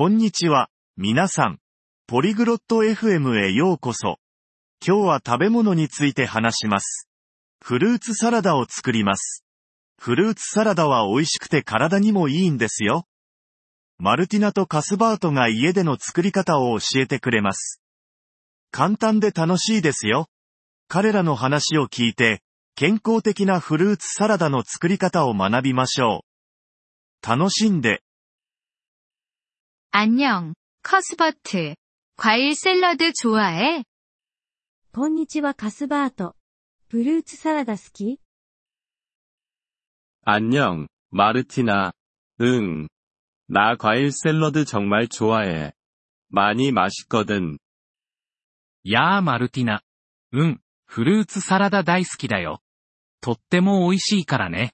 こんにちは、皆さん。ポリグロット FM へようこそ。今日は食べ物について話します。フルーツサラダを作ります。フルーツサラダは美味しくて体にもいいんですよ。マルティナとカスバートが家での作り方を教えてくれます。簡単で楽しいですよ。彼らの話を聞いて、健康的なフルーツサラダの作り方を学びましょう。楽しんで。 안녕カスバート。과일샐러드좋아해こんにちはカスバート。フルーツサラダ好き안녕마르티나응나과일샐러드정말좋아해많이맛있거든やあマルティナ。うん、フルーツサラダ大好きだよ。とっても美味しいからね。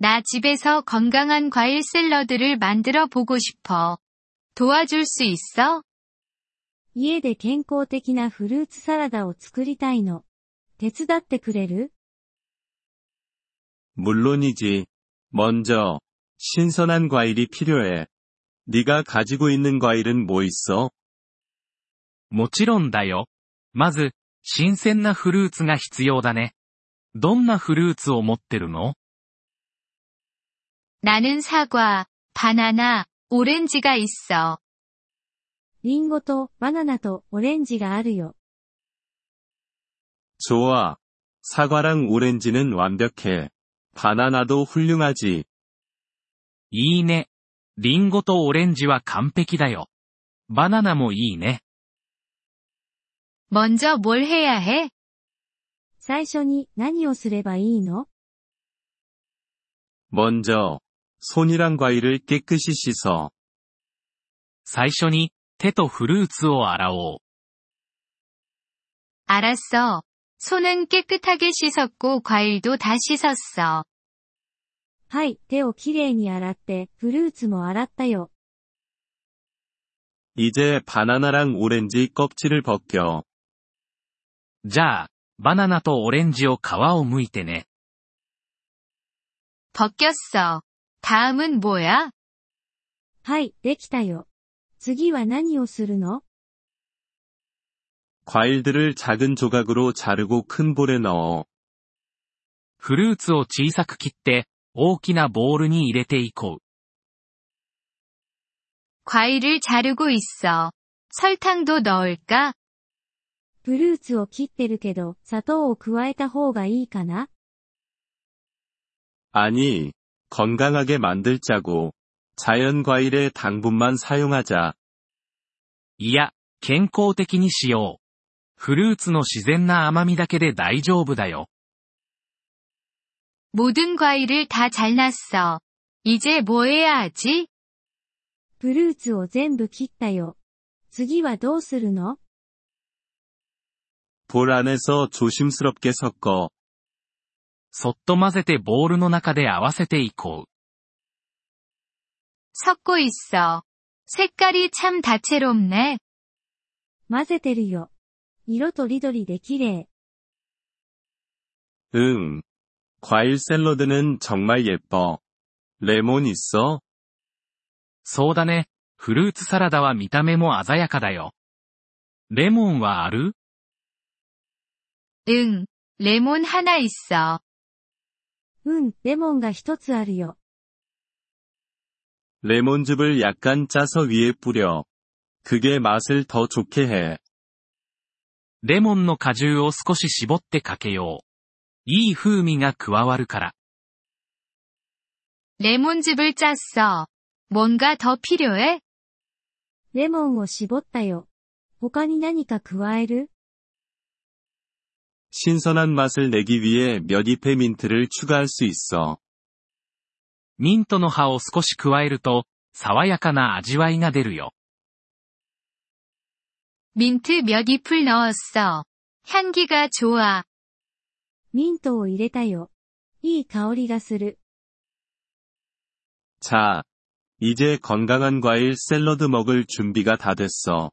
나집에서건강한과일샐러드를만들어보고싶어도와줄수있어家で健康的なフルーツサラダを作りたいの。手伝ってくれる물론이지먼저신선한과일이필요해네가가지고있는과일은뭐있어もちろんだよ。まず、新鮮なフルーツが必要だね。どんなフルーツを持ってるの 나는사과바나나오렌지가있어リンゴとバナナとオレンジがあるよ。좋아사과랑오렌지는완벽해바나나도훌륭하지いいね。リンゴとオレンジは完璧だよ。バナナもいいね。먼저뭘해야해最初に何をすればいいの먼저 손이랑과일을깨끗이씻어最初に手とフルーツを洗おう。알았어손은깨끗하게씻었고과일도다씻었어はい、手をきれいに洗って、フルーツも洗ったよ。이제바나나랑오렌지껍질을벗겨じゃあ、バナナとオレンジを皮を剥いてね。벗겼어 다음은뭐 야? はい、できたよ。次は何をするの？과일들을작은조각으로자르고큰볼에넣 어. フルーツを小さく切って、大きなボールに入れていこう。과일을자르고있 어. 설탕도넣을 까? フルーツを切ってるけど、砂糖を加えた方がいいかな？아 니、 건강하게만들자고자연과일의당분만사용하자いや、健康的にしよう。フルーツの自然な甘みだけで大丈夫だよ。모든과일을다잘랐어이제뭐해야하지フルーツを全部切ったよ。次はどうするの볼안에서조심스럽게섞어 そっと混ぜてボールの中で合わせていこう。섞고있어색깔이참다채롭네混ぜてるよ。色とりどりで綺麗。응。과일샐러드는정말예뻐레몬있어そうだね。フルーツサラダは見た目も鮮やかだよ。レモンはある응레몬하나있어 うん、レモンが一つあるよ。레몬즙을약간짜서위에뿌려그게맛을더좋게해レモンの果汁を少し絞ってかけよう。いい風味が加わるから。レモン즙을짰어뭔가더필요해レモンを絞ったよ。他に何か加える 신선한맛을내기위해몇잎의민트를추가할수있어ミントの葉を少し加えると、爽やかな味わいが出るよ。민트몇잎을넣었어향기가좋아ミントを入れたよ。いい香りがする。자、 이제건강한과일샐러드먹을준비가다됐어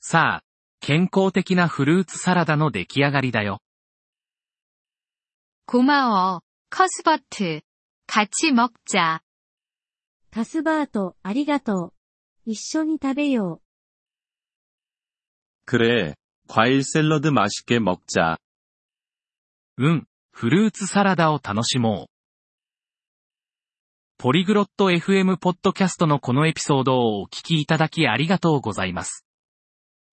さあ、 健康的なフルーツサラダの出来上がりだよ。고마워、 커스버트。같이먹자。 カスバート、ありがとう。一緒に食べよ 그래, 과일 샐러드 맛있게 먹자. うん、フルーツサラダを楽しもう。ポリグロット FM ポッドキャストのこのエピソードをお聞きいただきありがとうございます。